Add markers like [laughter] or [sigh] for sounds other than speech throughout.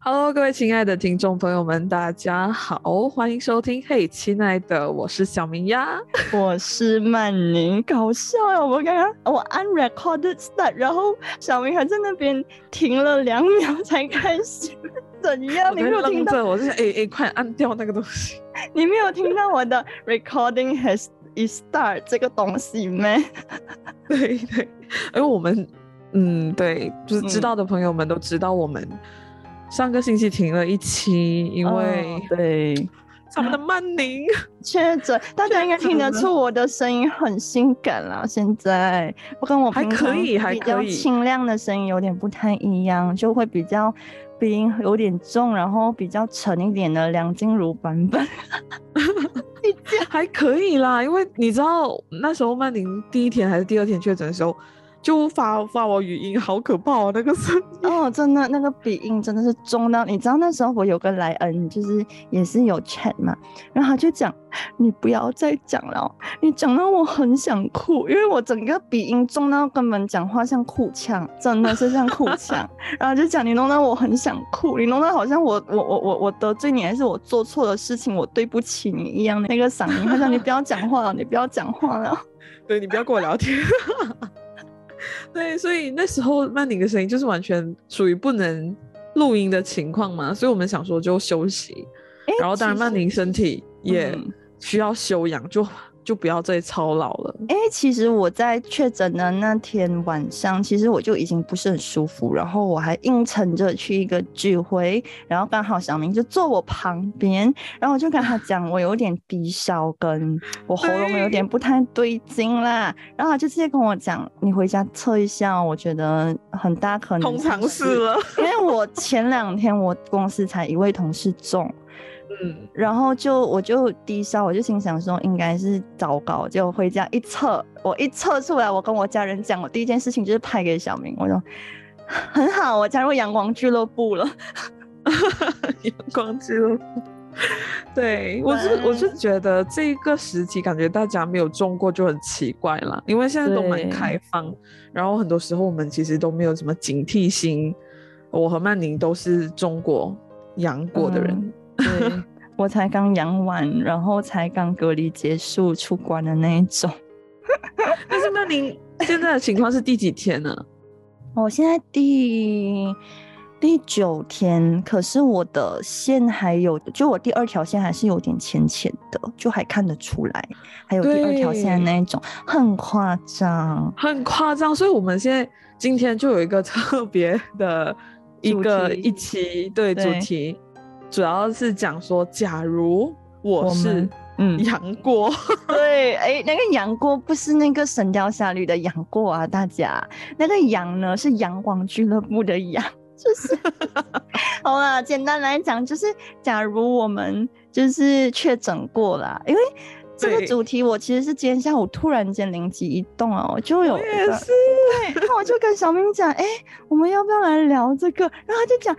Hello，各位亲爱的听众朋友们，大家好，欢迎收听。嘿，亲爱的，我是小明呀，[laughs] 我是曼宁。搞笑呀，我刚刚我按 recorded start，然后小明还在那边停了两秒才开始，怎样？你没有听到？我是哎哎，快按掉那个东西。[laughs] 你没有听到我的 recording has start 这个东西吗？[laughs] 对对，因为我们嗯，对，就是知道的朋友们都知道我们。上个星期停了一期，因为对他们的曼宁确诊，大家应该听得出我的声音很性感啦。现在我跟我还可以，还可以比较清亮的声音有点不太一样，就会比较鼻音有点重，然后比较沉一点的梁静茹版本。[laughs] 还可以啦，因为你知道那时候曼宁第一天还是第二天确诊的时候。就发发我语音，好可怕哦！那个声音哦，真的那个鼻音真的是重到，你知道那时候我有个莱恩，就是也是有 chat 嘛，然后他就讲你不要再讲了，你讲到我很想哭，因为我整个鼻音重到根本讲话像哭腔，真的是像哭腔，[laughs] 然后就讲你弄到我很想哭，你弄到好像我我我我我得罪你，还是我做错了事情，我对不起你一样的那个嗓音，他说你不要讲话了，你不要讲话了，[laughs] 对你不要跟我聊天。[laughs] 对，所以那时候曼宁的声音就是完全属于不能录音的情况嘛，所以我们想说就休息，然后当然曼宁身体也需要休养，就。就不要再操劳了。哎，其实我在确诊的那天晚上，其实我就已经不是很舒服，然后我还硬撑着去一个聚会，然后刚好小明就坐我旁边，然后我就跟他讲，我有点低烧，跟我喉咙有点不太对劲啦，然后他就直接跟我讲，你回家测一下，我觉得很大可能通常是了，因为我前两天我公司才一位同事中。嗯，然后就我就低烧，我就心想说应该是糟糕，就回家一测，我一测出来，我跟我家人讲，我第一件事情就是拍给小明，我说很好，我加入阳光俱乐部了。[laughs] 阳光俱乐部，对我是我是觉得这个时期感觉大家没有中过就很奇怪了，因为现在都蛮开放，然后很多时候我们其实都没有什么警惕心。我和曼宁都是中国阳过的人。对我才刚养完，然后才刚隔离结束出关的那一种。[laughs] 但是那您现在的情况是第几天呢？我 [laughs] 现在第第九天，可是我的线还有，就我第二条线还是有点浅浅的，就还看得出来，还有第二条线的那一种，很夸张，很夸张。所以我们现在今天就有一个特别的一个一期对主题。主要是讲说，假如我是嗯。杨过，[laughs] 对，哎，那个杨过不是那个《神雕侠侣》的杨过啊，大家，那个杨呢是阳光俱乐部的杨，[laughs] 就是，[laughs] 好了，简单来讲就是，假如我们就是确诊过了，因为。这个主题我其实是今天下午突然间灵机一动啊，我就有也是，对，然后我就跟小明讲，哎，我们要不要来聊这个？然后他就讲，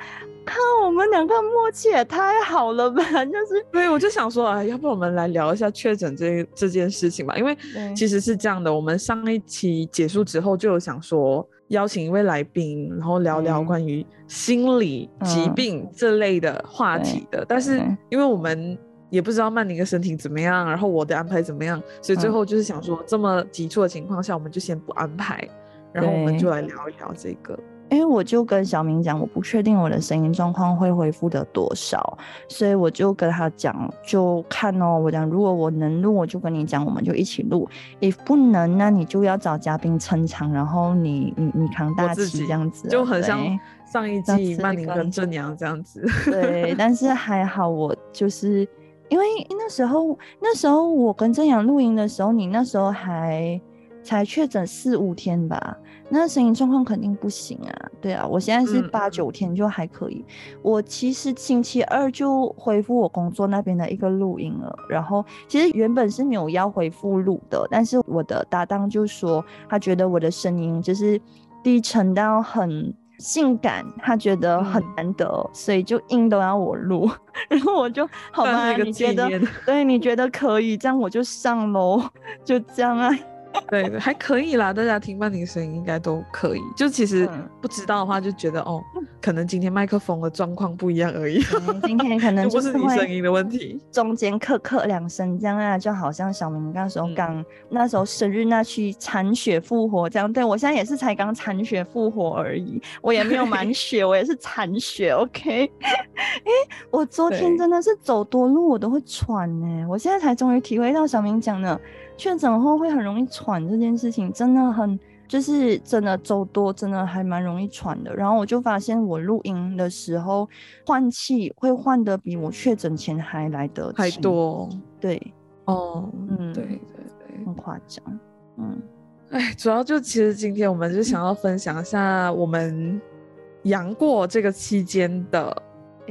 看我们两个默契也太好了吧，[laughs] 就是，对，我就想说啊，要不我们来聊一下确诊这这件事情吧，因为其实是这样的，我们上一期结束之后就有想说邀请一位来宾，然后聊聊关于心理疾病这类的话题的，但是因为我们。也不知道曼宁的身体怎么样，然后我的安排怎么样，所以最后就是想说，这么急促的情况下，我们就先不安排，然后我们就来聊一聊这个。因为我就跟小明讲，我不确定我的声音状况会恢复的多少，所以我就跟他讲，就看哦。我讲如果我能录，我就跟你讲，我们就一起录；，if 不能，那你就要找嘉宾撑场，然后你你你扛大旗这样子，就很像上一季曼宁跟正阳这样子。[laughs] 对，但是还好我就是。因为那时候，那时候我跟正阳录音的时候，你那时候还才确诊四五天吧，那声音状况肯定不行啊。对啊，我现在是八九天就还可以。我其实星期二就恢复我工作那边的一个录音了，然后其实原本是没有要回复录的，但是我的搭档就说他觉得我的声音就是低沉到很。性感，他觉得很难得，所以就硬都要我录，[laughs] 然后我就好吧，你觉得 [laughs] 对，你觉得可以，这样我就上楼，就这样啊。[laughs] 对，还可以啦，大家听半婷声音应该都可以。就其实不知道的话，就觉得哦，可能今天麦克风的状况不一样而已。今天可能 [laughs] 不是你声音的问题，中间咳咳两声这样啊，就好像小明那时候刚那时候生日那去残血复活这样。对我现在也是才刚残血复活而已，我也没有满血，我也是残血。[laughs] OK，哎，我昨天真的是走多路我都会喘呢，我现在才终于体会到小明讲的。确诊后会很容易喘，这件事情真的很，就是真的走多，真的还蛮容易喘的。然后我就发现我录音的时候换气会换的比我确诊前还来得还多。对，哦，嗯，对对对，很夸张。嗯，哎，主要就其实今天我们就想要分享一下我们阳过这个期间的。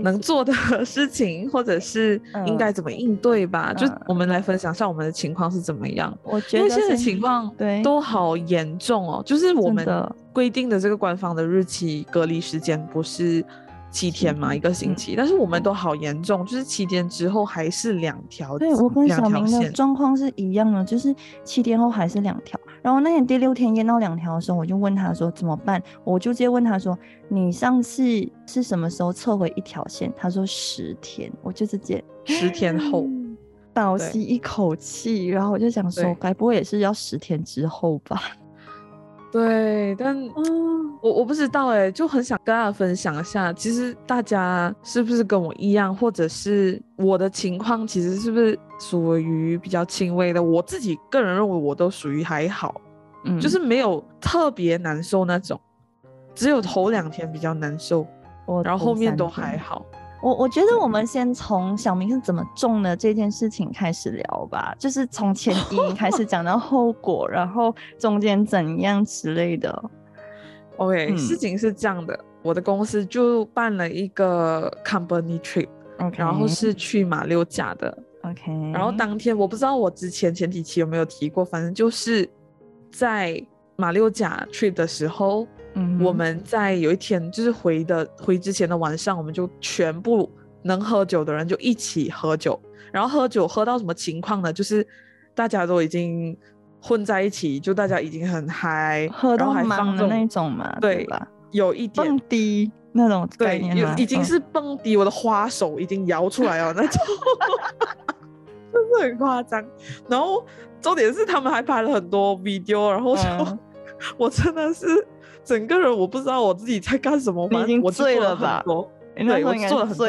能做的 [laughs] 事情，或者是应该怎么应对吧？就我们来分享一下我们的情况是怎么样。我觉得因为现在情况对都好严重哦，就是我们规定的这个官方的日期隔离时间不是七天嘛，一个星期，但是我们都好严重，就是七天之后还是两条。对我跟小明的状况是一样的，就是七天后还是两条。然后那天第六天验到两条的时候，我就问他说怎么办？我就直接问他说：“你上次是什么时候测回一条线？”他说十天，我就直接十天后倒吸一口气，然后我就想说，该不会也是要十天之后吧？对，但我我不知道哎，就很想跟大家分享一下，其实大家是不是跟我一样，或者是我的情况，其实是不是属于比较轻微的？我自己个人认为，我都属于还好，嗯，就是没有特别难受那种，只有头两天比较难受，然后后面都还好。我我觉得我们先从小明是怎么中的这件事情开始聊吧，就是从前 [laughs] 因开始讲到后果，然后中间怎样之类的。OK，事情是这样的，我的公司就办了一个 company trip，然后是去马六甲的。OK，然后当天我不知道我之前前几期有没有提过，反正就是在马六甲 trip 的时候。我们在有一天就是回的回之前的晚上，我们就全部能喝酒的人就一起喝酒，然后喝酒喝到什么情况呢？就是大家都已经混在一起，就大家已经很嗨，喝到忙的那种嘛，对吧？有一点蹦迪那种概念已经是蹦迪，我的花手已经摇出来了那种，[laughs] 真的很夸张。然后重点是他们还拍了很多 video，然后说，[laughs] 我真的是。整个人我不知道我自己在干什么，已经醉了吧？对，我做了很多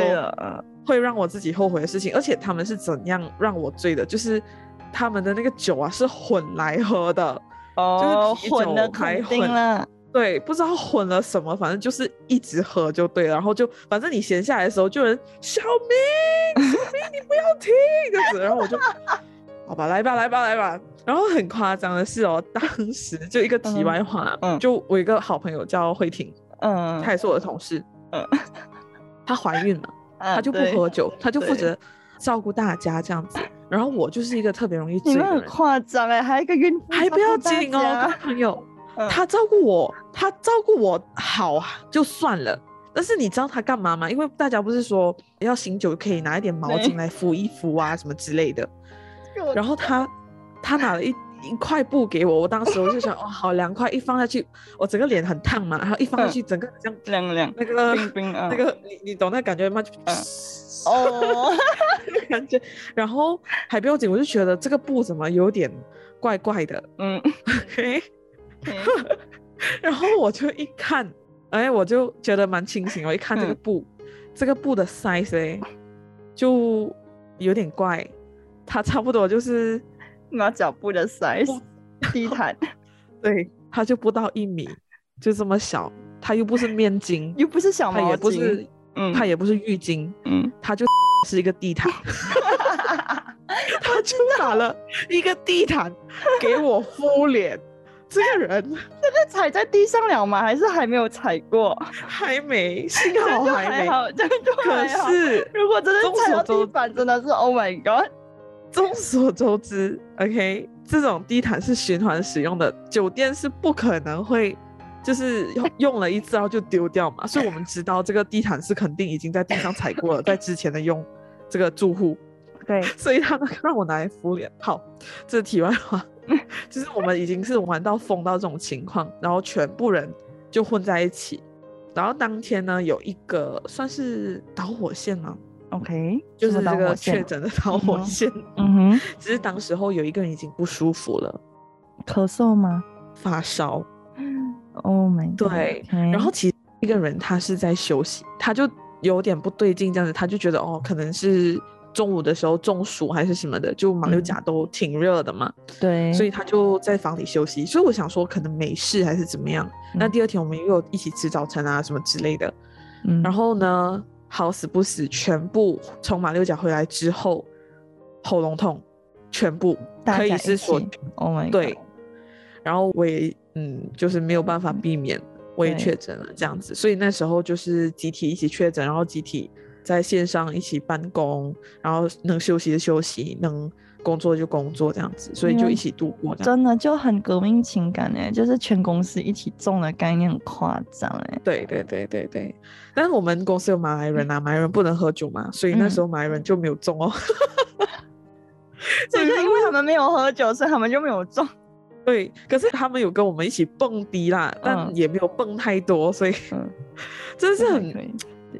会让我自己后悔的事情，而且他们是怎样让我醉的？就是他们的那个酒啊是混来喝的，哦，就是混的还混了，对，不知道混了什么，反正就是一直喝就对了。然后就反正你闲下来的时候，就人小明，小明你不要停这样子，然后我就好吧，来吧，来吧，来吧。然后很夸张的是哦，当时就一个题外话，嗯，就我一个好朋友叫慧婷，嗯，她也是我的同事，嗯，[laughs] 她怀孕了，[laughs] 她就不喝酒，她就负责照顾大家这样子。然后我就是一个特别容易醉的人，很夸张哎，还有一个孕妇，还不要紧哦，朋友，[laughs] 她照顾我，她照顾我好就算了，但是你知道她干嘛吗？因为大家不是说要醒酒可以拿一点毛巾来敷一敷啊什么之类的，然后他。他拿了一一块布给我，我当时我就想，[laughs] 哦，好凉快，一放下去，我整个脸很烫嘛，然后一放下去，整个像凉凉，那个冰冰啊，[laughs] 那个你你懂那感觉吗？哦，[laughs] 感觉，然后还不要紧，我就觉得这个布怎么有点怪怪的，嗯，OK，，然后我就一看，哎，我就觉得蛮清醒，我一看这个布，这个布的 size 就有点怪，它差不多就是。马脚步的 size，[laughs] 地毯，[laughs] 对，它就不到一米，就这么小，它又不是面巾，又不是小毛巾，嗯，它也不是浴巾，嗯，它就 [laughs] 是一个地毯，他就拿了一个地毯给我敷脸，这个人，这个踩在地上了吗？还是还没有踩过？还没，幸好还没。这样就可是，如果真的踩到地板，真的是 Oh my God！众所周知，OK，这种地毯是循环使用的，酒店是不可能会就是用用了一次然后就丢掉嘛。所以我们知道这个地毯是肯定已经在地上踩过了，在之前的用这个住户。对，[laughs] 所以他们让我拿来敷脸。好，这是题外话，[laughs] 就是我们已经是玩到疯到这种情况，然后全部人就混在一起。然后当天呢，有一个算是导火线吗？OK，就是这个确诊的导火线。嗯哼，只是当时候有一个人已经不舒服了，咳嗽吗？发烧。[gasps] Oh my，对。然后其实一个人他是在休息，他就有点不对劲，这样子他就觉得哦，可能是。中午的时候中暑还是什么的，就马六甲都挺热的嘛，对，所以他就在房里休息。所以我想说，可能没事还是怎么样。那第二天我们又一起吃早餐啊什么之类的。嗯，然后呢，好死不死，全部从马六甲回来之后，喉咙痛，全部可以是说，Oh my，对。然后我也嗯，就是没有办法避免，我也确诊了这样子。所以那时候就是集体一起确诊，然后集体。在线上一起办公，然后能休息的休息，能工作就工作，这样子，所以就一起度过。真的就很革命情感哎，就是全公司一起中的概念很夸张哎。对对对对对，但是我们公司有马来人啊，马来人不能喝酒嘛，所以那时候马来人就没有中哦。[laughs] 就是因为他们没有喝酒，所以他们就没有中。对，可是他们有跟我们一起蹦迪啦，但也没有蹦太多，所以 [laughs] 真是很。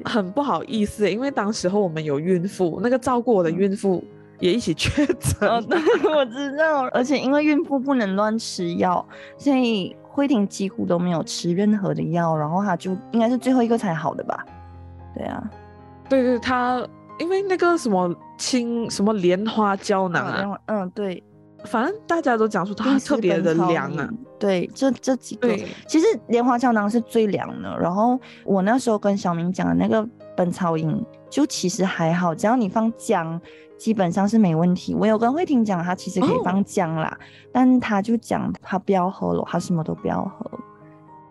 很不好意思，因为当时候我们有孕妇，那个照顾我的孕妇也一起确诊。我知道，而且因为孕妇不能乱吃药，所以慧婷几乎都没有吃任何的药，然后她就应该是最后一个才好的吧？对啊，对对，她因为那个什么清什么莲花胶囊啊，嗯，对。反正大家都讲说它特别的凉啊，对，这这几个其实莲花胶囊是最凉的。然后我那时候跟小明讲的那个本草饮，就其实还好，只要你放姜，基本上是没问题。我有跟慧婷讲，她其实可以放姜啦，但她就讲她不要喝了，她什么都不要喝。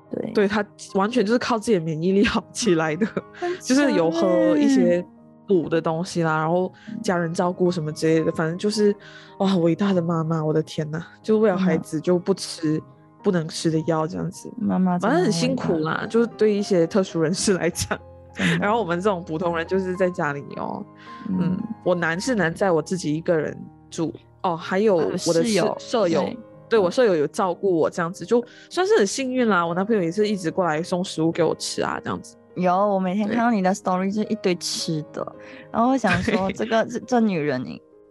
对，对她完全就是靠自己的免疫力好起来的，[laughs] 就是有喝一些。补的东西啦，然后家人照顾什么之类的，反正就是哇，伟大的妈妈，我的天呐，就为了孩子就不吃不能吃的药这样子，妈妈反正很辛苦啦，就是对一些特殊人士来讲，然后我们这种普通人就是在家里哦，嗯，我难是难在我自己一个人住哦，还有我的室友舍友，对我舍友有照顾我这样子，就算是很幸运啦。我男朋友也是一直过来送食物给我吃啊，这样子。有，我每天看到你的 story 就一堆吃的，然后我想说，这个这这女人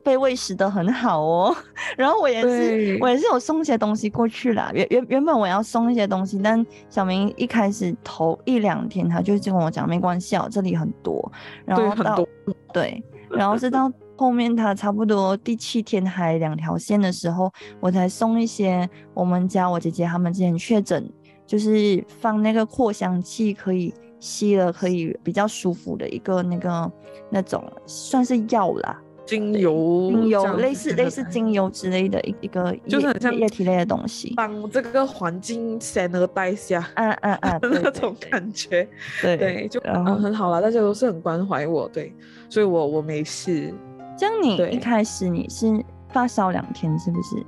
被喂食的很好哦。[laughs] 然后我也是，我也是有送一些东西过去啦。原原原本我要送一些东西，但小明一开始头一两天他就跟我讲没关系，哦，这里很多。然后到对，然后是到后面他差不多第七天还两条线的时候，我才送一些我们家我姐姐他们之前确诊，就是放那个扩香器可以。吸了可以比较舒服的一个那个那种算是药啦，精油，精油类似类似精油之类的一一个就是很像液体类的东西，帮这个环境散而代下，嗯嗯 [laughs] 嗯，那种感觉，对对，就嗯很好啦，大家都是很关怀我，对，所以我我没事。这样你一开始你是发烧两天是不是？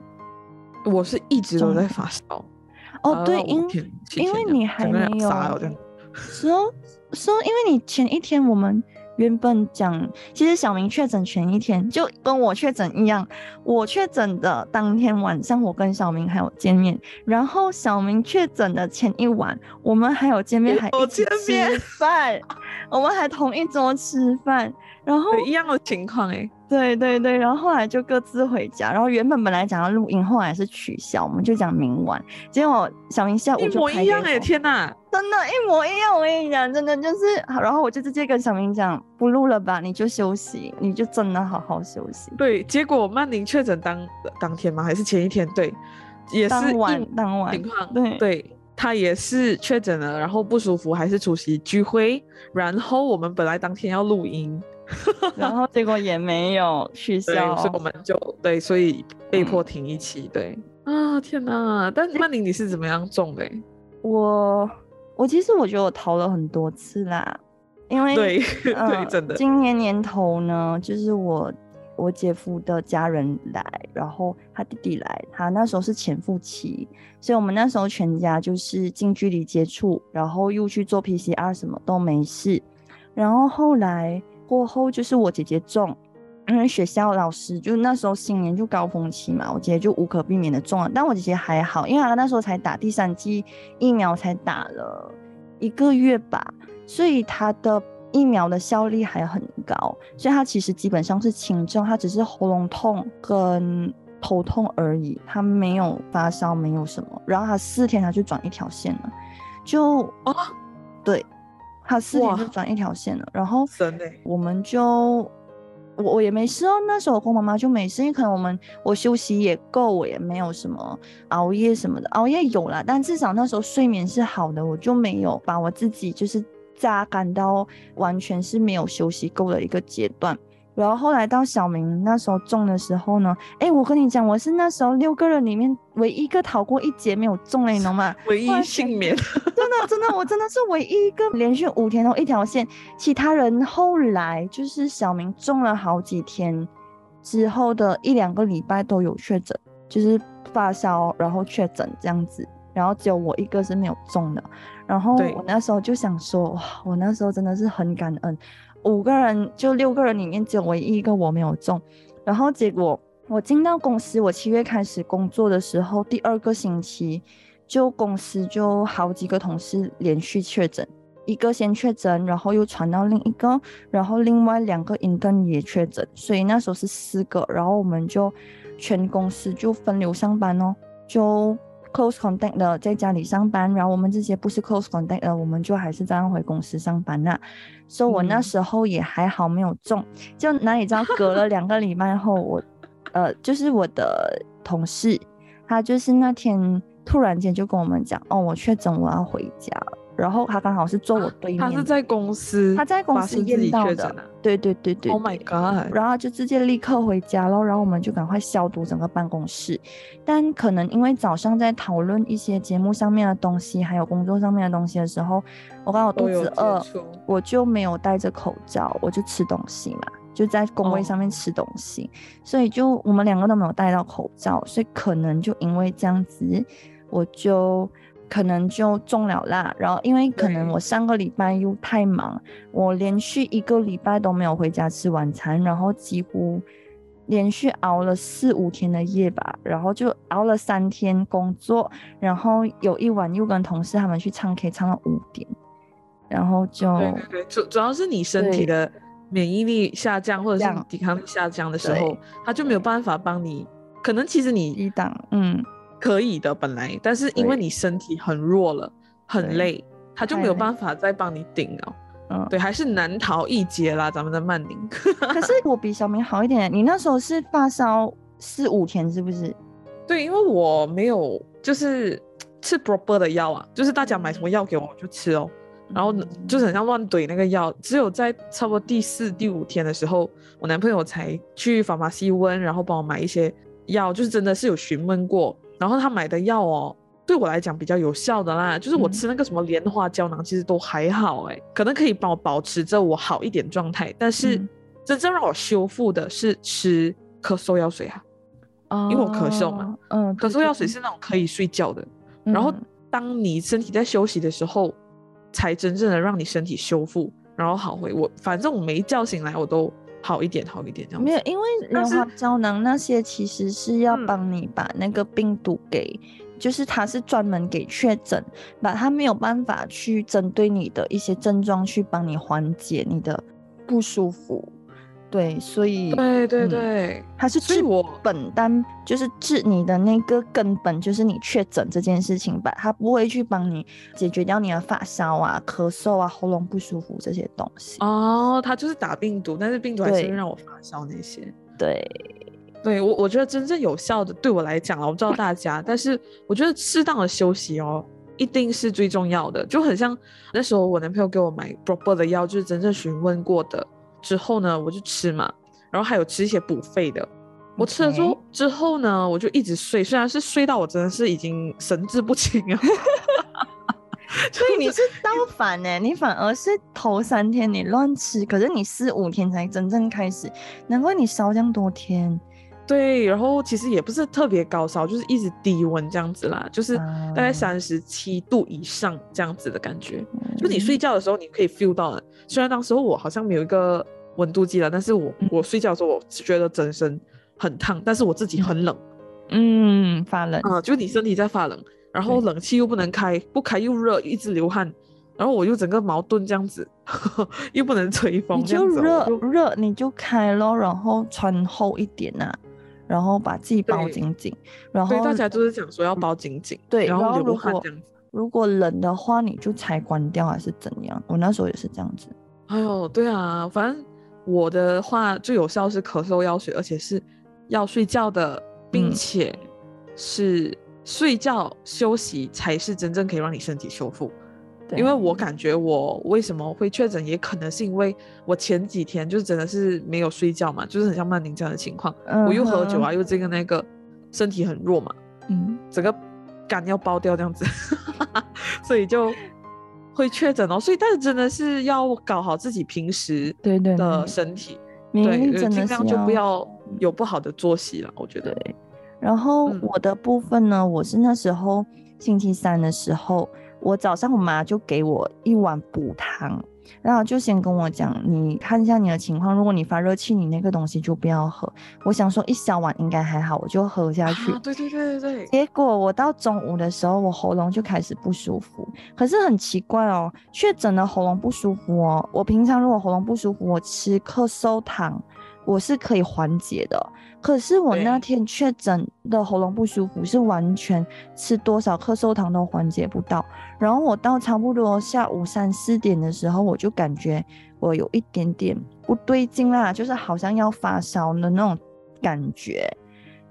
我是一直都在发烧。哦，对，因因为你还没有。说说，因为你前一天我们原本讲，其实小明确诊前一天就跟我确诊一样，我确诊的当天晚上，我跟小明还有见面，然后小明确诊的前一晚，我们还有见面，还一起吃饭，[laughs] 我们还同一桌吃饭，然后一样的情况哎。对对对，然后后来就各自回家。然后原本本来讲要录音，后来是取消，我们就讲明晚。结果小明下午就一模一样哎，天哪，真的，一模一样。我跟你讲，真的就是，然后我就直接跟小明讲，不录了吧，你就休息，你就真的好好休息。对，结果曼宁确诊当当天吗？还是前一天？对，也是当晚当晚情况。对对，他也是确诊了，然后不舒服，还是出席聚会。然后我们本来当天要录音。[laughs] 然后结果也没有取消，所以我们就对，所以被迫停一期。对，啊，天哪！但曼宁你是怎么样中的？我我其实我觉得我逃了很多次啦，因为对 [laughs] 对，真的。今年年头呢，就是我我姐夫的家人来，然后他弟弟来，他那时候是潜伏期，所以我们那时候全家就是近距离接触，然后又去做 PCR，什么都没事。然后后来过后就是我姐姐中。因为学校老师就那时候新年就高峰期嘛，我姐姐就无可避免的中了，但我姐姐还好，因为她那时候才打第三剂疫苗，才打了一个月吧，所以她的疫苗的效力还很高，所以她其实基本上是轻症，她只是喉咙痛跟头痛而已，她没有发烧，没有什么。然后她四天她就转一条线了，就哦，对，她四天就转一条线了，然后我们就。我我也没事哦，那时候我跟我妈妈就没事，因为可能我们我休息也够，我也没有什么熬夜什么的，熬夜有啦，但至少那时候睡眠是好的，我就没有把我自己就是榨干到完全是没有休息够的一个阶段。然后后来到小明那时候中的时候呢，哎，我跟你讲，我是那时候六个人里面唯一一个逃过一劫没有中的，你懂吗？唯一幸免。[laughs] 真的真的，我真的是唯一一个连续五天都一条线，其他人后来就是小明中了好几天之后的一两个礼拜都有确诊，就是发烧然后确诊这样子，然后只有我一个是没有中的。然后我那时候就想说，哇，我那时候真的是很感恩。五个人就六个人里面只有唯一一个我没有中，然后结果我进到公司，我七月开始工作的时候，第二个星期就公司就好几个同事连续确诊，一个先确诊，然后又传到另一个，然后另外两个员工也确诊，所以那时候是四个，然后我们就全公司就分流上班哦，就。Close contact 的在家里上班，然后我们这些不是 close contact 的，我们就还是这样回公司上班呐。所以我那时候也还好，没有中。就哪里知道，隔了两个礼拜后，我 [laughs] 呃，就是我的同事，他就是那天突然间就跟我们讲，哦，我确诊，我要回家。然后他刚好是坐我对面，他是在公司，他在公司验到的，对对对对，Oh my god！然后就直接立刻回家了，然后我们就赶快消毒整个办公室。但可能因为早上在讨论一些节目上面的东西，还有工作上面的东西的时候，我刚好肚子饿，我就没有戴着口罩，我就吃东西嘛，就在工位上面吃东西，所以就我们两个都没有戴到口罩，所以可能就因为这样子，我就。可能就中了啦，然后因为可能我上个礼拜又太忙，我连续一个礼拜都没有回家吃晚餐，然后几乎连续熬了四五天的夜吧，然后就熬了三天工作，然后有一晚又跟同事他们去唱 K 唱到五点，然后就对对对，主主要是你身体的免疫力下降或者是抵抗力下降的时候，他就没有办法帮你，可能其实你抵挡，嗯。可以的，本来，但是因为你身体很弱了，很累，他就没有办法再帮你顶了。嗯，对，还是难逃一劫啦，咱们的曼宁。[laughs] 可是我比小明好一点，你那时候是发烧四五天，是不是？对，因为我没有就是吃 proper 的药啊，就是大家买什么药给我我就吃哦，然后就是很像乱怼那个药，只有在差不多第四、第五天的时候，我男朋友才去法马西温，然后帮我买一些药，就是真的是有询问过。然后他买的药哦，对我来讲比较有效的啦，就是我吃那个什么莲花胶囊，其实都还好哎，可能可以帮我保持着我好一点状态。但是真正让我修复的是吃咳嗽药水啊，因为我咳嗽嘛，嗯，咳嗽药水是那种可以睡觉的。然后当你身体在休息的时候，才真正的让你身体修复，然后好回我。反正我没叫醒来，我都。好一点，好一点，这样没有，因为莲花胶囊那些其实是要帮你把那个病毒给，就是它是专门给确诊，把它没有办法去针对你的一些症状去帮你缓解你的不舒服。对，所以对对对，它是治本，单就是治你的那个根本，就是你确诊这件事情吧，它不会去帮你解决掉你的发烧啊、咳嗽啊、喉咙不舒服这些东西。哦，它就是打病毒，但是病毒还是会让我发烧那些。对，对我我觉得真正有效的，对我来讲了，我不知道大家，但是我觉得适当的休息哦，一定是最重要的。就很像那时候我男朋友给我买 proper 的药，就是真正询问过的。之后呢，我就吃嘛，然后还有吃一些补肺的，我吃了之后之后呢，我就一直睡，虽然是睡到我真的是已经神志不清啊。[laughs] 所以你是倒反呢？你反而是头三天你乱吃，可是你四五天才真正开始，难怪你烧这样多天。对，然后其实也不是特别高烧，就是一直低温这样子啦，就是大概三十七度以上这样子的感觉。就你睡觉的时候，你可以 feel 到的。虽然当时候我好像没有一个温度计了，但是我我睡觉的时候，我觉得整身很烫，但是我自己很冷，嗯，发冷啊，就你身体在发冷。然后冷气又不能开，不开又热，一直流汗，然后我又整个矛盾这样子，[laughs] 又不能吹风，你就热热你就开咯，然后穿厚一点呐，然后把自己包紧紧，然后大家就是讲说要包紧紧，对，然后如果如果冷的话你就才关掉还是怎样？我那时候也是这样子。哎呦，对啊，反正我的话最有效是咳嗽药水，而且是要睡觉的，并且是。睡觉休息才是真正可以让你身体修复，因为我感觉我为什么会确诊，也可能是因为我前几天就是真的是没有睡觉嘛，就是很像曼宁这样的情况，我又喝酒啊，又这个那个，身体很弱嘛，嗯，整个肝要爆掉这样子，[laughs] 所以就会确诊哦。所以但是真的是要搞好自己平时对对的身体，对，尽量就不要有不好的作息了，我觉得。然后我的部分呢，我是那时候星期三的时候，我早上我妈就给我一碗补汤，然后就先跟我讲，你看一下你的情况，如果你发热气，你那个东西就不要喝。我想说一小碗应该还好，我就喝下去。对对对对对。结果我到中午的时候，我喉咙就开始不舒服。可是很奇怪哦，确诊的喉咙不舒服哦。我平常如果喉咙不舒服，我吃咳嗽汤。我是可以缓解的，可是我那天确诊的喉咙不舒服，是完全吃多少咳嗽糖都缓解不到。然后我到差不多下午三四点的时候，我就感觉我有一点点不对劲啦，就是好像要发烧的那种感觉，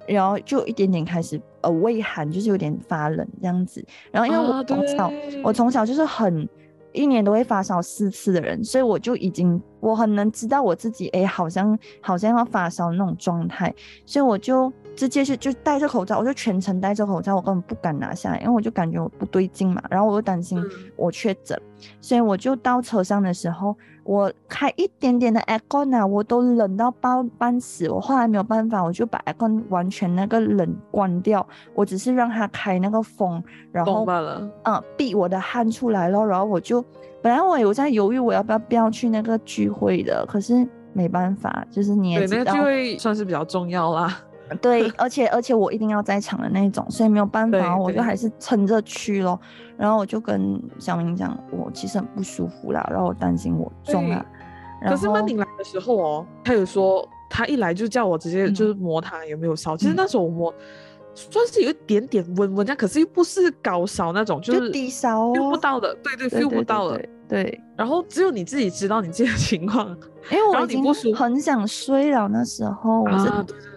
然后就一点点开始呃畏寒，就是有点发冷这样子。然后因为我从小我从小就是很。一年都会发烧四次的人，所以我就已经我很能知道我自己，哎，好像好像要发烧那种状态，所以我就。直接是就戴着口罩，我就全程戴着口罩，我根本不敢拿下来，因为我就感觉我不对劲嘛。然后我又担心我确诊，所以我就到车上的时候，我开一点点的 aircon 啊，我都冷到半半死。我后来没有办法，我就把 aircon 完全那个冷关掉，我只是让它开那个风，然后嗯，避我的汗出来了。然后我就本来我有在犹豫我要不要不要去那个聚会的，可是没办法，就是你也知道，那个聚会算是比较重要啦。对，而且而且我一定要在场的那种，所以没有办法，我就还是撑着去咯。然后我就跟小明讲，我其实很不舒服啦，然后我担心我中了。可是曼宁来的时候哦，他有说他一来就叫我直接就是摸他有没有烧。其实那时候我摸，算是有一点点温温这样，可是又不是高烧那种，就是低烧，feel 不到的。对对，feel 不到了。对。然后只有你自己知道你自己的情况，因 [laughs] 为我已经很想睡了。那时候我是。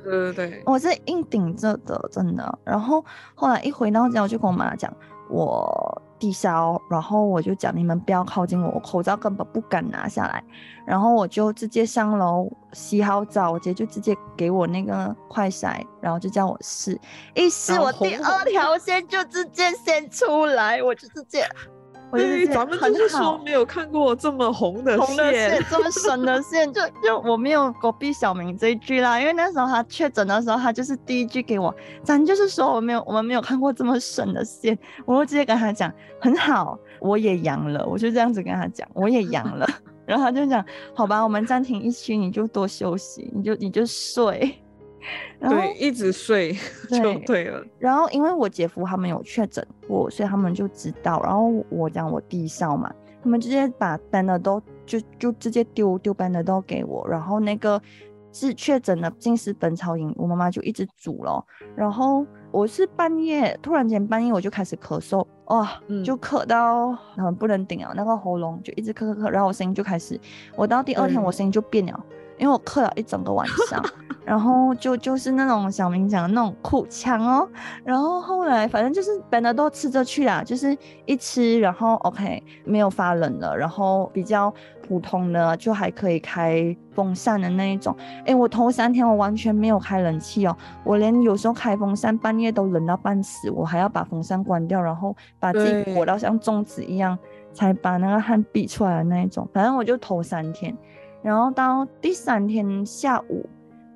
对对对，我是硬顶着的，真的。然后后来一回到家，我就跟我妈讲，我低烧，然后我就讲你们不要靠近我，我口罩根本不敢拿下来。然后我就直接上楼洗好澡，我姐就直接给我那个快筛，然后就叫我试，一试我第二条线就直接先出来，我就直接。对，咱们就是说没有看过这么红的线，这么深的 [laughs] 线，就就我没有隔壁小明这一句啦，因为那时候他确诊的时候，他就是第一句给我，咱就是说我没有，我们没有看过这么深的线，我就直接跟他讲很好，我也阳了，我就这样子跟他讲，我也阳了，[laughs] 然后他就讲好吧，我们暂停一期，你就多休息，你就你就睡。对，一直睡就对了。然后因为我姐夫他们有确诊过，所以他们就知道。然后我讲我低烧嘛，他们直接把班的都就就直接丢丢班的都给我。然后那个是确诊的金丝本草饮，我妈妈就一直煮了。然后我是半夜突然间半夜我就开始咳嗽，哇，就咳到很不能顶啊，那个喉咙就一直咳咳咳，然后我声音就开始，我到第二天我声音就变了。因为我咳了一整个晚 [laughs] 上。然后就就是那种小明讲的那种哭腔哦，然后后来反正就是本来都吃着去啦，就是一吃然后 OK 没有发冷了，然后比较普通的就还可以开风扇的那一种。哎，我头三天我完全没有开冷气哦，我连有时候开风扇半夜都冷到半死，我还要把风扇关掉，然后把自己裹到像粽子一样，才把那个汗逼出来的那一种。反正我就头三天，然后到第三天下午。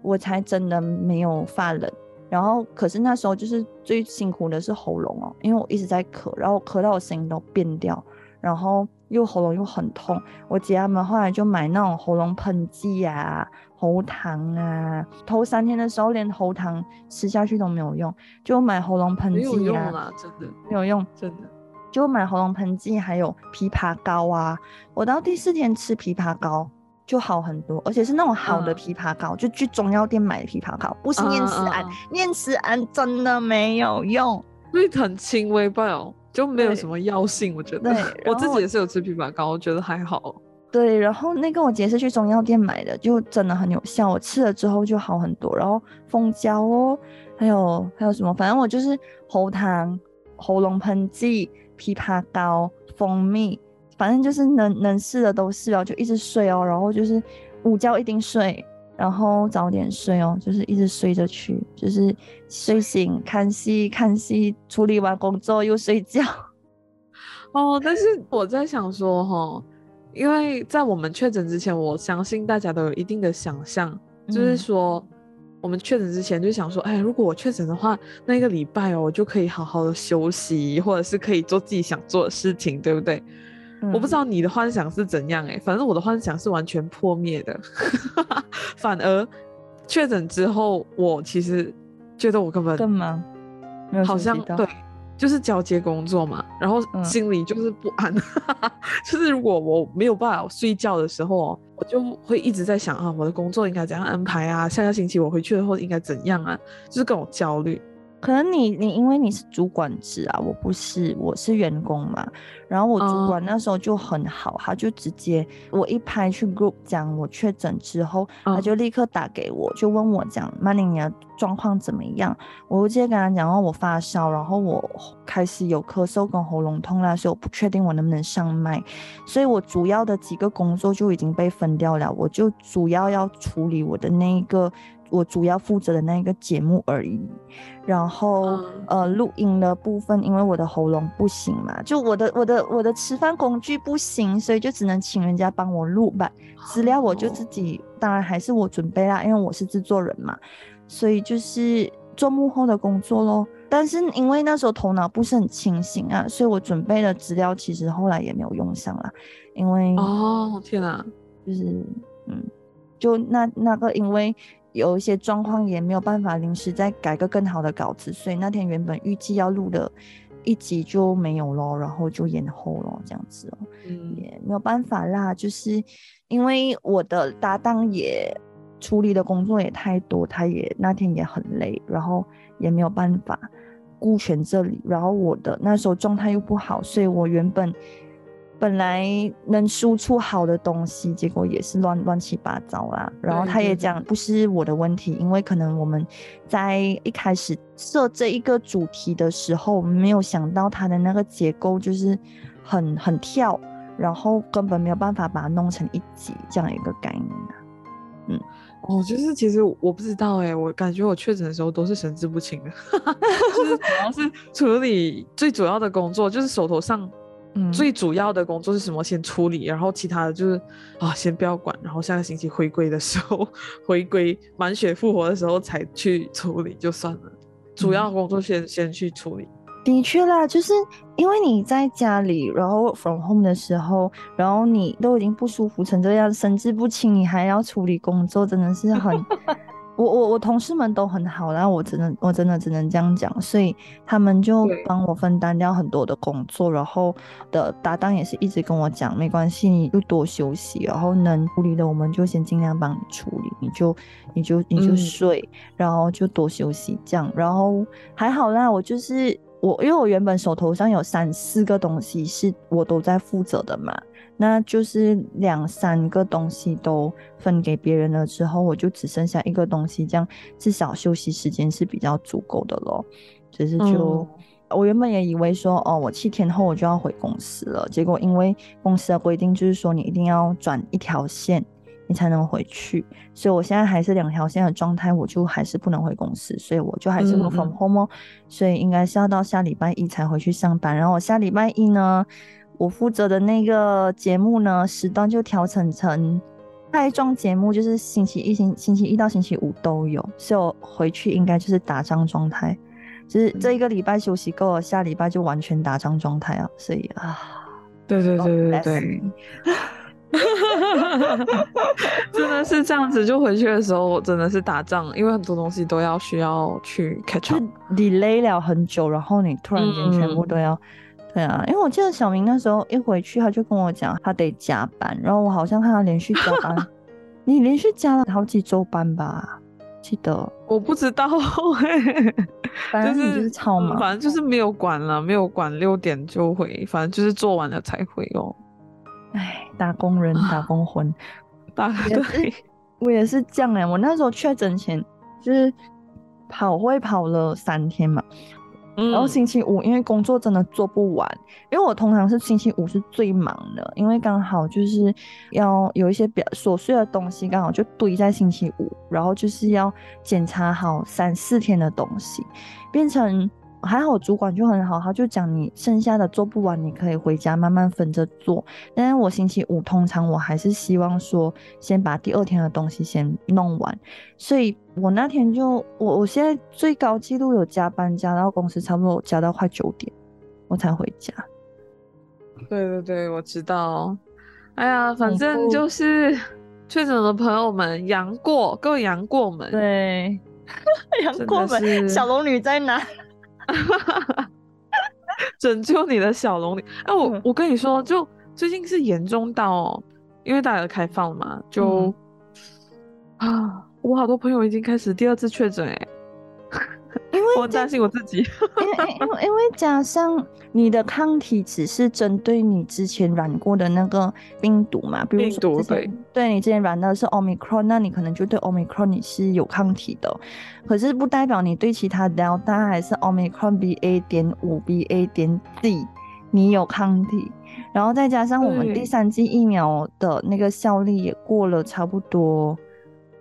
我才真的没有发冷，然后可是那时候就是最辛苦的是喉咙哦，因为我一直在咳，然后咳到我声音都变掉，然后又喉咙又很痛。我姐他们后来就买那种喉咙喷剂啊、喉糖啊。头三天的时候连喉糖吃下去都没有用，就买喉咙喷剂啊。没有用啦，真的没有用，真的。就买喉咙喷剂，还有枇杷膏啊。我到第四天吃枇杷膏。就好很多，而且是那种好的枇杷膏，就去中药店买的枇杷膏，不是念慈庵，念慈庵真的没有用，所以很轻微吧，就没有什么药性，我觉得。对，我自己也是有吃枇杷膏，我觉得还好。对，然后那个我姐是去中药店买的，就真的很有效，我吃了之后就好很多。然后蜂胶哦，还有还有什么，反正我就是喉糖、喉咙喷剂、枇杷膏、蜂蜜。反正就是能能试的都试哦，就一直睡哦，然后就是午觉一定睡，然后早点睡哦，就是一直睡着去，就是睡醒看戏看戏，处理完工作又睡觉。[laughs] 哦，但是我在想说哈，因为在我们确诊之前，我相信大家都有一定的想象，就是说我们确诊之前就想说，哎，如果我确诊的话，那个礼拜哦，我就可以好好的休息，或者是可以做自己想做的事情，对不对？我不知道你的幻想是怎样哎，反正我的幻想是完全破灭的。[laughs] 反而确诊之后，我其实觉得我根本更忙，好像对，就是交接工作嘛，然后心里就是不安。[laughs] 就是如果我没有办法睡觉的时候，我就会一直在想啊，我的工作应该怎样安排啊？下个星期我回去的后应该怎样啊？就是各种焦虑。可能你你因为你是主管职啊，我不是，我是员工嘛。然后我主管那时候就很好，他就直接我一拍去 group 讲我确诊之后，他就立刻打给我，就问我讲 Money 你的状况怎么样？我直接跟他讲哦，我发烧，然后我开始有咳嗽跟喉咙痛啦，所以我不确定我能不能上麦。所以我主要的几个工作就已经被分掉了，我就主要要处理我的那一个。我主要负责的那个节目而已，然后呃，录音的部分，因为我的喉咙不行嘛，就我的我的我的吃饭工具不行，所以就只能请人家帮我录吧。资料我就自己，当然还是我准备啦，因为我是制作人嘛，所以就是做幕后的工作咯。但是因为那时候头脑不是很清醒啊，所以我准备的资料其实后来也没有用上啦，因为哦天哪，就是嗯，就那那个因为。有一些状况也没有办法临时再改个更好的稿子，所以那天原本预计要录的一集就没有了，然后就延后了，这样子哦，也没有办法啦，就是因为我的搭档也处理的工作也太多，他也那天也很累，然后也没有办法顾全这里，然后我的那时候状态又不好，所以我原本。本来能输出好的东西，结果也是乱乱七八糟啦。然后他也讲不是我的问题，因为可能我们在一开始设这一个主题的时候，没有想到它的那个结构就是很很跳，然后根本没有办法把它弄成一集这样一个概念啊。嗯，哦，就是其实我不知道哎，我感觉我确诊的时候都是神志不清的，[laughs] 就是主要是处理最主要的工作，就是手头上。最主要的工作是什么？先处理，然后其他的就是啊，先不要管，然后下个星期回归的时候，[laughs] 回归满血复活的时候才去处理就算了。主要工作先先去处理。的确啦，就是因为你在家里，然后 from home 的时候，然后你都已经不舒服成这样，神志不清，你还要处理工作，真的是很。我我我同事们都很好，然后我只能我真的只能这样讲，所以他们就帮我分担掉很多的工作，然后的搭档也是一直跟我讲，没关系，你就多休息，然后能处理的我们就先尽量帮你处理，你就你就你就睡，然后就多休息这样，然后还好啦，我就是我因为我原本手头上有三四个东西是我都在负责的嘛，那就是两三个东西都分给别人了之后，我就只剩下一个东西，这样至少休息时间是比较足够的咯。只是就我原本也以为说，哦，我七天后我就要回公司了，结果因为公司的规定就是说你一定要转一条线。你才能回去，所以我现在还是两条线的状态，我就还是不能回公司，所以我就还是 work from home 哦，所以应该是要到下礼拜一才回去上班。然后我下礼拜一呢，我负责的那个节目呢，时段就调整成带状节目，就是星期一、星星期一到星期五都有，所以我回去应该就是打仗状态，就是这一个礼拜休息够了，下礼拜就完全打仗状态啊，所以啊，对对对对对。[laughs] 真的是这样子，就回去的时候真的是打仗，因为很多东西都要需要去 catch up。delay 了很久，然后你突然间全部都要，对啊，因为我记得小明那时候一回去，他就跟我讲他得加班，然后我好像看他连续加班，[laughs] 你连续加了好几周班吧？记得我不知道，[laughs] 反正就是超忙，反正就是没有管了，没有管六点就回，反正就是做完了才回哦。哎，打工人，打工魂，打对，我也是这样哎。我那时候确诊前就是跑会跑了三天嘛，然后星期五因为工作真的做不完，因为我通常是星期五是最忙的，因为刚好就是要有一些比较琐碎的东西，刚好就堆在星期五，然后就是要检查好三四天的东西，变成。还好，主管就很好，他就讲你剩下的做不完，你可以回家慢慢分着做。但是我星期五通常我还是希望说先把第二天的东西先弄完，所以我那天就我我现在最高记录有加班加到公司差不多加到快九点，我才回家。对对对，我知道。哎呀，反正就是确诊的朋友们杨过，各位杨过们，对，[laughs] 杨过们，小龙女在哪？[laughs] 拯救你的小龙女！哎，我我跟你说，就最近是严重到，因为大家开放嘛，就啊，我好多朋友已经开始第二次确诊，哎。我担心我自己，[laughs] 因为因为因为加上你的抗体只是针对你之前染过的那个病毒嘛，比如说对，对你之前染的是 omicron，那你可能就对 omicron 你是有抗体的，可是不代表你对其他 delta 还是 omicron BA 点五 BA 点 D 你有抗体，然后再加上我们第三剂疫苗的那个效力也过了差不多。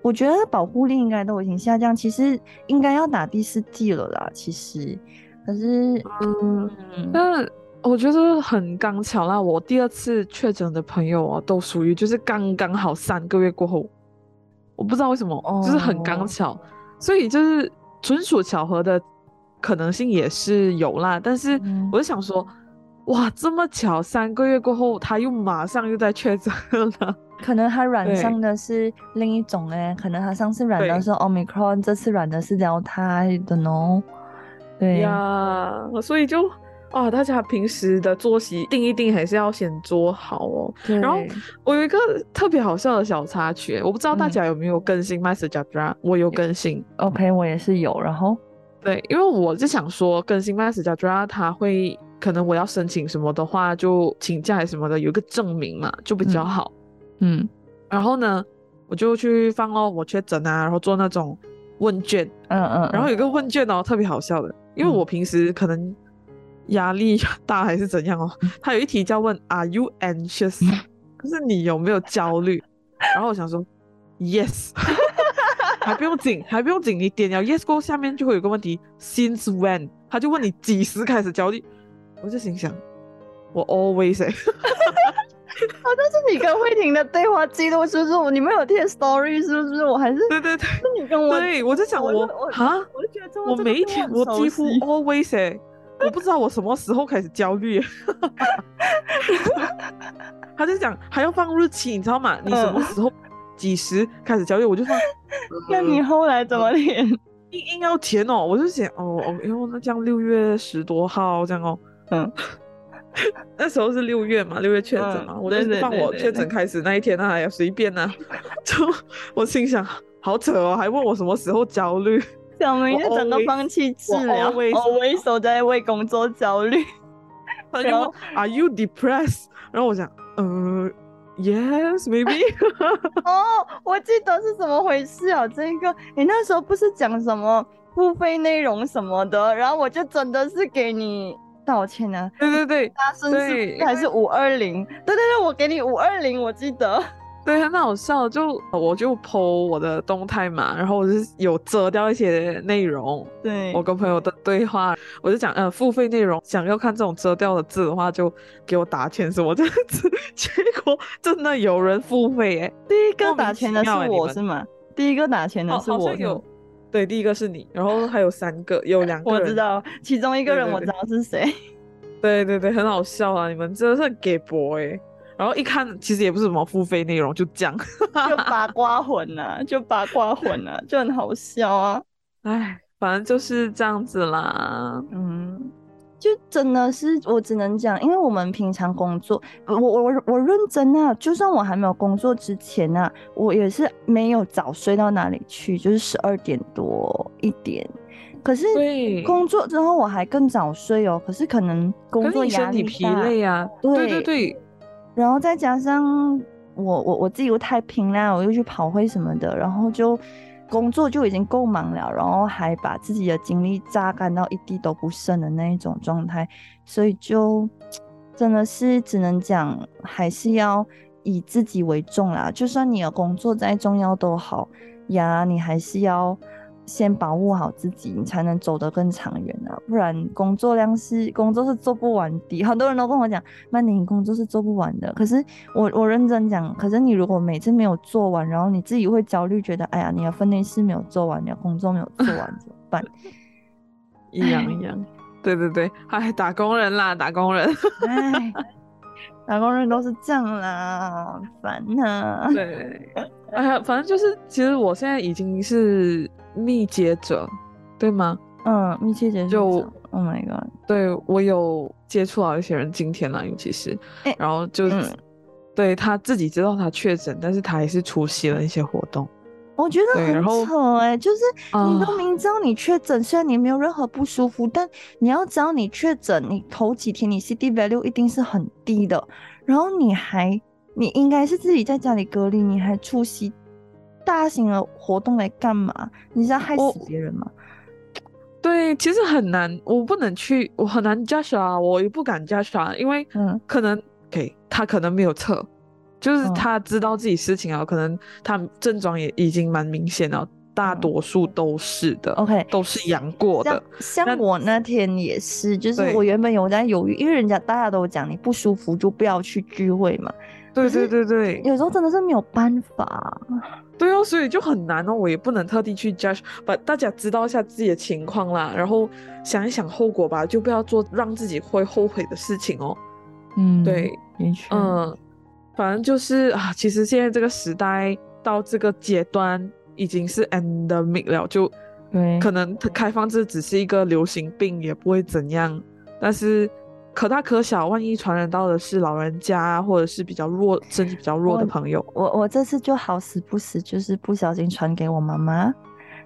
我觉得保护力应该都已经下降，其实应该要打第四季了啦。其实，可是，嗯，那我觉得很刚巧啦。我第二次确诊的朋友啊，都属于就是刚刚好三个月过后，我不知道为什么，就是很刚巧，所以就是纯属巧合的可能性也是有啦。但是我就想说，哇，这么巧，三个月过后他又马上又在确诊了。[laughs] 可能他染上的是另一种哎，可能他上次染的是 omicron，这次染的是 delta 的呢。对呀，所以就啊，大家平时的作息定一定还是要先做好哦。然后我有一个特别好笑的小插曲，我不知道大家有没有更新 Messenger，我有更新。OK，我也是有。然后对，因为我就想说更新 Messenger，他会可能我要申请什么的话，就请假还什么的，有个证明嘛，就比较好。嗯，然后呢，我就去放哦，我确诊啊，然后做那种问卷，嗯嗯，然后有个问卷哦，特别好笑的，因为我平时可能压力大还是怎样哦，他有一题叫问 Are you anxious？就是你有没有焦虑？[laughs] 然后我想说 Yes，[laughs] 还不用紧，还不用紧，你点了 Yes 过后，下面就会有个问题 Since when？他就问你几时开始焦虑？我就心想，我 always。[laughs] 好像是你跟慧婷的对话记录，是不是？你们有贴 story 是不是？我还是对对对，是你跟我。对，我在想我啊，我就觉得我每一天我几乎 always 哎，我不知道我什么时候开始焦虑。[laughs] 他就讲还要放日期，你知道吗？你什么时候几时开始焦虑？我就放。[laughs] 那你后来怎么填？硬硬要填哦，我就想哦哦，因为那这样六月十多号这样哦，嗯。[laughs] 那时候是六月嘛，六月确诊嘛，我就是放我确诊开始那一天啊，随便啊，[laughs] 就我心想好扯哦，还问我什么时候焦虑，小明就整个放弃治疗，我一手在为工作焦虑。[laughs] 他就问：“Are you depressed？” 然后我想：“呃，Yes, maybe。”哦，我记得是怎么回事啊？这个你那时候不是讲什么付费内容什么的，然后我就真的是给你道歉啊。对对对，他生日还是五二零？对对对，我给你五二零，我记得。[laughs] 对，很好笑，就我就 po 我的动态嘛，然后我就有遮掉一些内容。对，我跟朋友的对话，我就讲，呃，付费内容想要看这种遮掉的字的话，就给我打钱什么这样子。[laughs] 结果真的有人付费哎，第一个打钱的是我是吗？第一个打钱的是我。有，对，第一个是你，然后还有三个，有两个。我知道，其中一个人我知道是谁。[laughs] 对对对，很好笑啊！你们真的是给博哎。然后一看，其实也不是什么付费内容，就这样，就 [laughs] 八卦混啊，就八卦混啊，就很好笑啊。哎，反正就是这样子啦。嗯，就真的是我只能讲，因为我们平常工作，我我我认真啊，就算我还没有工作之前呢，我也是没有早睡到哪里去，就是十二点多一点。可是工作之后我还更早睡哦。可是可能工作压力疲累啊。对对对。然后再加上我我我自己又太拼了，我又去跑会什么的，然后就工作就已经够忙了，然后还把自己的精力榨干到一滴都不剩的那一种状态，所以就 [tsk] 真的是只能讲还是要以自己为重啦。就算你的工作再重要都好呀，你还是要。先保护好自己，你才能走得更长远啊！不然工作量是工作是做不完的。[laughs] 很多人都跟我讲，曼宁工作是做不完的。可是我我认真讲，可是你如果每次没有做完，然后你自己会焦虑，觉得哎呀，你的分内事没有做完，你的工作没有做完怎么办？[laughs] 一样一样，对对对，哎，打工人啦，打工人，[laughs] 哎，打工人都是这样啦，烦呐。对，哎呀，反正就是，其实我现在已经是。密接者，对吗？嗯，密切接触就。Oh my god！对我有接触到一些人，今天啦，尤其是，然后就对他自己知道他确诊，但是他还是出席了一些活动。我觉得很扯哎，就是你都明知道你确诊，虽然你没有任何不舒服，但你要知道你确诊，你头几天你 C D value 一定是很低的，然后你还你应该是自己在家里隔离，你还出席。大型的活动来干嘛？你是要害死别人吗？对，其实很难，我不能去，我很难加耍，我也不敢加耍，因为嗯，可能给他可能没有测，就是他知道自己事情啊，可能他症状也已经蛮明显了，大多数都是的，OK，都是阳过的。像我那天也是，就是我原本有在犹豫，因为人家大家都讲你不舒服就不要去聚会嘛。对对对对，有时候真的是没有办法。对哦，所以就很难哦，我也不能特地去 judge，把大家知道一下自己的情况啦，然后想一想后果吧，就不要做让自己会后悔的事情哦。嗯，对，嗯，反正就是啊，其实现在这个时代到这个阶段已经是 endemic 了，就可能开放这只是一个流行病，也不会怎样，但是。可大可小，万一传染到的是老人家，或者是比较弱、身体比较弱的朋友。我我这次就好死不死，就是不小心传给我妈妈，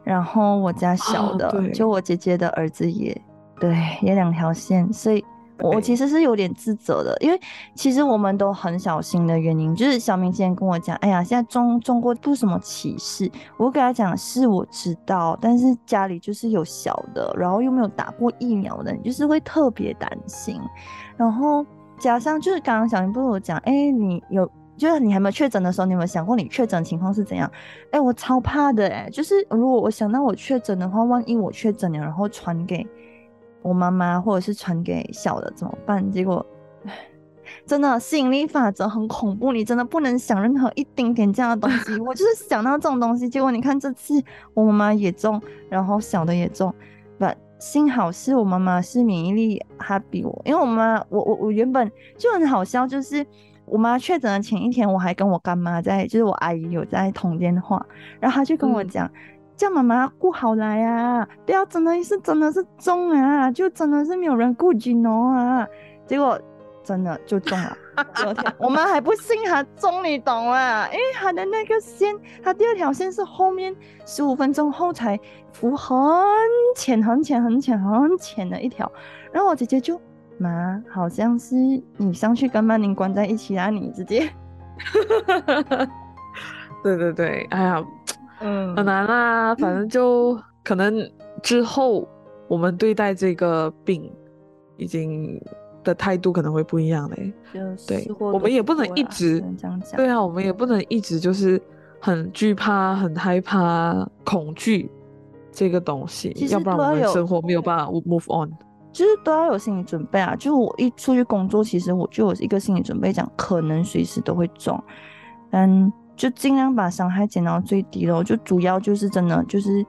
然后我家小的，就我姐姐的儿子也，对，也两条线，所以。我其实是有点自责的，因为其实我们都很小心的原因，就是小明今天跟我讲，哎呀，现在中中国不什么歧视，我给他讲是我知道，但是家里就是有小的，然后又没有打过疫苗的，你就是会特别担心，然后加上就是刚刚小明不是我讲，哎，你有就是你还没有确诊的时候，你有没有想过你确诊情况是怎样？哎，我超怕的，哎，就是如果我想到我确诊的话，万一我确诊了，然后传给。我妈妈或者是传给小的怎么办？结果真的吸引力法则很恐怖，你真的不能想任何一丁点这样的东西。我就是想到这种东西，结果你看这次我妈妈也中，然后小的也中，不幸好是我妈妈是免疫力还比我，因为我妈我我我原本就很好笑，就是我妈确诊的前一天，我还跟我干妈在，就是我阿姨有在通电话，然后她就跟我讲。叫妈妈顾好来啊！不要真的是真的是中啊，就真的是没有人顾及侬啊。结果真的就中了，第二天，[laughs] 我妈还不信他中，你懂啊？因为他的那个线，他第二条线是后面十五分钟后才浮很浅、很浅、很浅、很浅的一条。然后我姐姐就妈，好像是你上去跟曼宁关在一起啊，你直接。[laughs] 对对对，哎呀，嗯，很难啊。反正就可能之后我们对待这个病，已经。的态度可能会不一样嘞，对，我们也不能一直对啊，我们也不能一直就是很惧怕、很害怕、恐惧这个东西，要不然我们生活没有办法 move on。就是都要有心理准备啊！就我一出去工作，其实我就有一个心理准备，讲可能随时都会中，嗯，就尽量把伤害减到最低咯。就主要就是真的就是。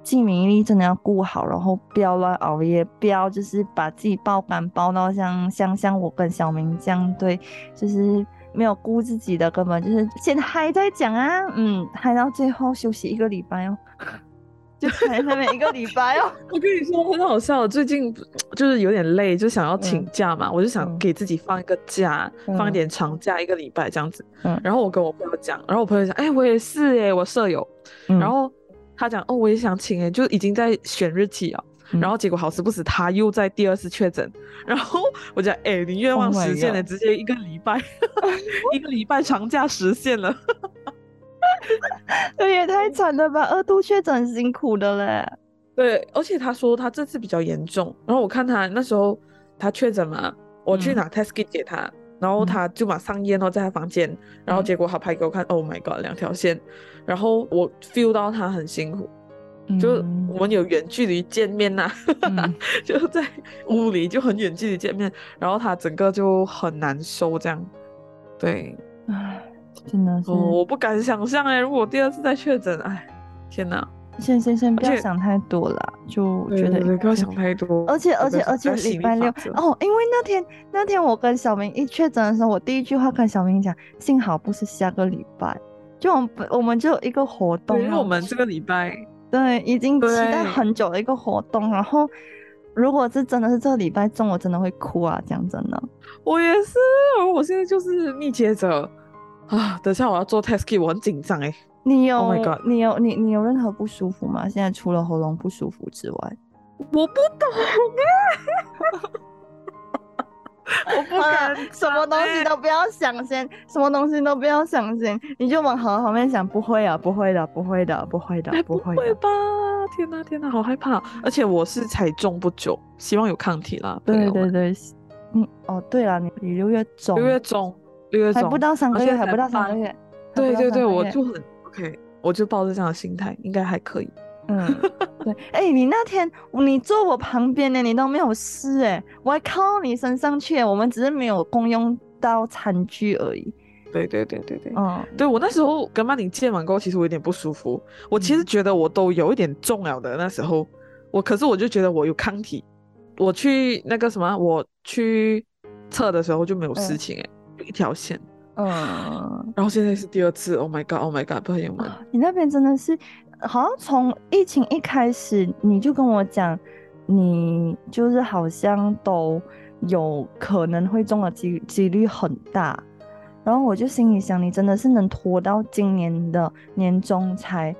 记免疫力真的要顾好，然后不要乱熬夜，不要就是把自己爆肝爆到像像像我跟小明这样，对，就是没有顾自己的，根本就是先嗨在讲啊，嗯，嗨到最后休息一个礼拜哦，就嗨那边一个礼拜哦。[laughs] 我跟你说很好笑，最近就是有点累，就想要请假嘛，我就想给自己放一个假，放一点长假一个礼拜这样子。嗯，然后我跟我朋友讲，然后我朋友讲，哎，我也是哎，我舍友，然后。他讲哦，我也想请哎，就已经在选日期啊，然后结果好死不死他又在第二次确诊，然后我讲哎，你愿望实现了，直接一个礼拜，[laughs] 一个礼拜长假实现了，[laughs] 这也太惨了吧！二度确诊辛苦的嘞。对，而且他说他这次比较严重，然后我看他那时候他确诊嘛，我去拿 test kit 给他。然后他就马上验哦，在他房间，然后结果他拍给我看，Oh my god，两条线，然后我 feel 到他很辛苦，就我们有远距离见面呐，[laughs] 就在屋里就很远距离见面，然后他整个就很难受这样，对，唉，真的是，我不敢想象哎，如果第二次再确诊，哎，天哪！先先先不要想太多了，就觉得不要想太多。而且而且而且礼拜六哦，因为那天那天我跟小明一确诊的时候，我第一句话跟小明讲，幸好不是下个礼拜，就我们我们就一个活动，因为我们这个礼拜对已经期待很久的一个活动，然后如果是真的是这个礼拜中，我真的会哭啊！讲真的，我也是，我现在就是密接者啊，等下我要做 test kit，我很紧张哎。你有，你有，你你有任何不舒服吗？现在除了喉咙不舒服之外，我不懂啊，[laughs] 我不敢，什么东西都不要想先，什么东西都不要想先，你就往好方面想，不会啊，不会的，不会的，不会的，不会吧？天哪，天哪，好害怕！而且我是才中不久，希望有抗体啦。对对对，你哦，对了，你你六月中，六月中，六月中，还不到三个月，还不到三个月。对对对，我就很。OK，我就抱着这样的心态，应该还可以。嗯，对。哎，你那天你坐我旁边呢，你都没有事哎，我还靠到你身上去，我们只是没有共用到餐具而已。对对对对对，嗯，对我那时候跟曼宁见完过后，其实我有点不舒服。我其实觉得我都有一点重了的那时候，我可是我就觉得我有抗体。我去那个什么，我去测的时候就没有事情哎，一条线。嗯，然后现在是第二次，Oh my God，Oh my God，朋友们，你那边真的是，好像从疫情一开始你就跟我讲，你就是好像都有可能会中的几几率很大，然后我就心里想，你真的是能拖到今年的年终才。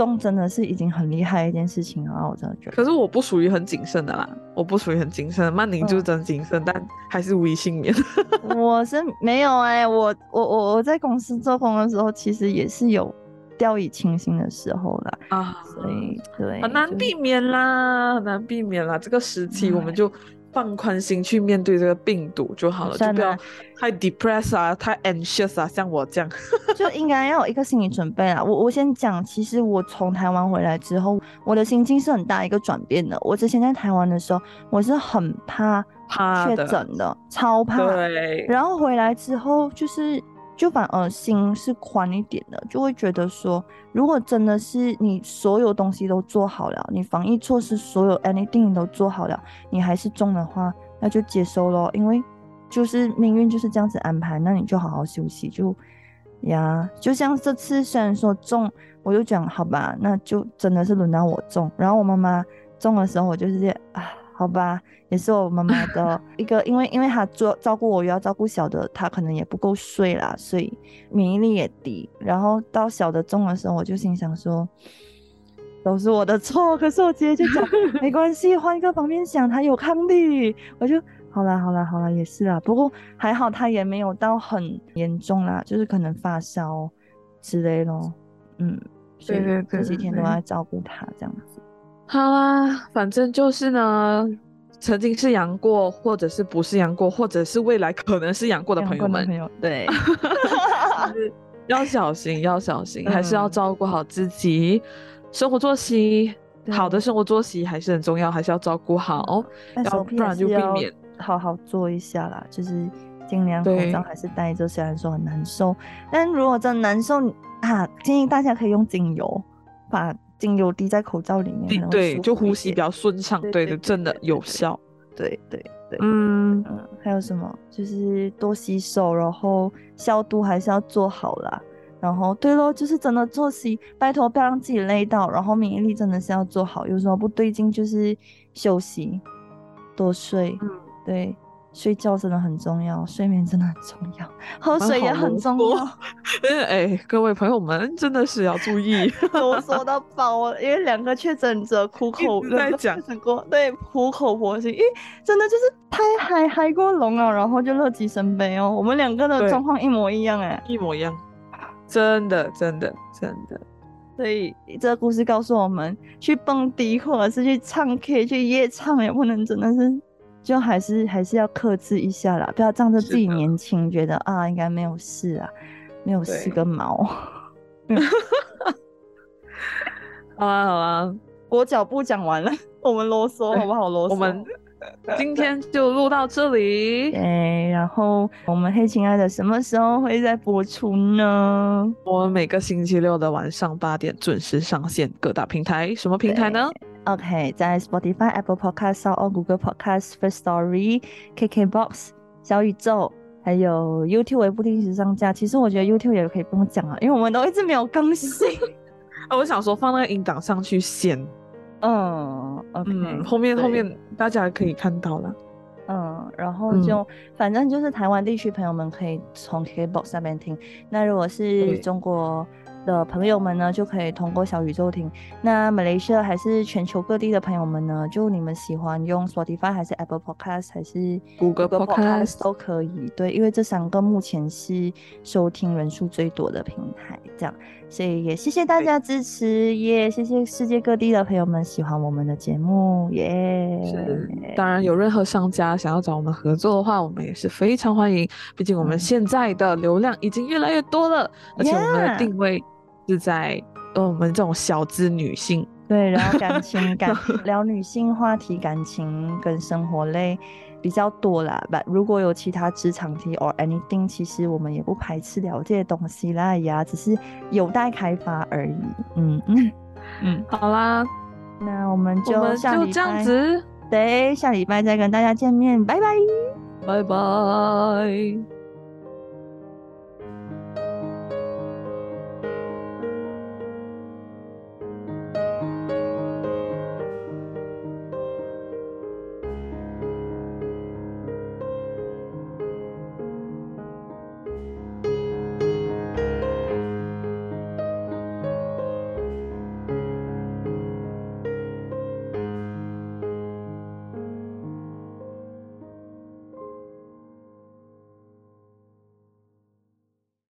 中真的是已经很厉害一件事情了！我真的觉得。可是我不属于很谨慎的啦，我不属于很谨慎。曼宁就是真谨慎，但还是无一幸免。[laughs] 我是没有哎，我我我我在公司做工的时候，其实也是有掉以轻心的时候啦。啊。所以对，很难避免啦，很难避免啦。这个时期我们就。放宽心去面对这个病毒就好了，就不要太 depressed 啊，太 anxious 啊，像我这样，[laughs] 就应该要有一个心理准备啊。我我先讲，其实我从台湾回来之后，我的心境是很大一个转变的。我之前在台湾的时候，我是很怕确诊的，超怕。对。然后回来之后，就是。就反而心是宽一点的，就会觉得说，如果真的是你所有东西都做好了，你防疫措施所有 anything 都做好了，你还是中的话，那就接受咯，因为就是命运就是这样子安排，那你就好好休息，就呀，就像这次虽然说中，我就讲好吧，那就真的是轮到我中，然后我妈妈中的时候，我就是啊。好吧，也是我妈妈的 [laughs] 一个，因为因为她做照顾我，又要照顾小的，她可能也不够睡啦，所以免疫力也低。然后到小的重的时候，我就心想说，都是我的错。可是我直接就讲 [laughs] 没关系，换一个方面想，他有抗力，我就好啦好啦好啦，也是啦。不过还好他也没有到很严重啦，就是可能发烧之类咯。嗯，对对对，这几天都在照顾他这样子。好啊，反正就是呢，曾经是养过，或者是不是养过，或者是未来可能是养过的朋友们，[laughs] 对，[laughs] 要小心，要小心，还是要照顾好自己，生活作息，好的生活作息还是很重要，还是要照顾好，要不然就避免。好好做一下啦，就是尽量口罩还是戴着，虽然说很难受，但如果真难受啊，建议大家可以用精油把。精油滴在口罩里面，对，就呼吸比较顺畅，对的，真的有效。对对对，嗯嗯，还有什么？就是多洗手，然后消毒还是要做好啦。然后对咯，就是真的作息，拜托不要让自己累到。然后免疫力真的是要做好，有什么不对劲就是休息，多睡。嗯，对。睡觉真的很重要，睡眠真的很重要，喝水也很重要。[laughs] 哎，各位朋友们，真的是要注意。[laughs] 我说到饱了，因为两个确诊者苦口在讲过，对，苦口婆心，因为真的就是太嗨嗨过龙了，然后就乐极生悲哦。我们两个的状况一模一样，哎，一模一样，真的，真的，真的。[laughs] 所以这个故事告诉我们，去蹦迪或者是去唱 K、去夜唱，也不能真的是。就还是还是要克制一下啦，不要仗着自己年轻，觉得啊应该没有事啊，没有事个毛。[laughs] 好啊好啊，我脚步讲完了，我们啰嗦好不好？啰嗦。我们 [laughs] 今天就录到这里。哎，然后我们黑亲爱的什么时候会再播出呢？我们每个星期六的晚上八点准时上线各大平台，什么平台呢？OK，在 Spotify、Apple Podcast、o Google Podcast、First Story、KKBox、小宇宙，还有 YouTube 也不定时上架。其实我觉得 YouTube 也可以不用讲啊，因为我们都一直没有更新。[laughs] 啊，我想说放那个音档上去先。嗯，OK，后面后面大家可以看到了。嗯，然后就反正就是台湾地区朋友们可以从 KKBox 那边听。那如果是中国。的朋友们呢，就可以通过小宇宙听。那马来西亚还是全球各地的朋友们呢，就你们喜欢用 Spotify 还是 Apple Podcast 还是 Google Podcast 都可以。对，因为这三个目前是收听人数最多的平台，这样，所以也谢谢大家支持，也谢谢世界各地的朋友们喜欢我们的节目，耶。是，当然有任何商家想要找我们合作的话，我们也是非常欢迎。毕竟我们现在的流量已经越来越多了，而且我们的定位。是在呃我们这种小资女性对，然后感情感 [laughs] 聊女性话题，感情跟生活类比较多啦。吧，如果有其他职场题 or anything，其实我们也不排斥聊这些东西啦呀，只是有待开发而已。嗯 [laughs] 嗯嗯，好啦，那我们就就这样子，对，下礼拜再跟大家见面，拜拜，拜拜。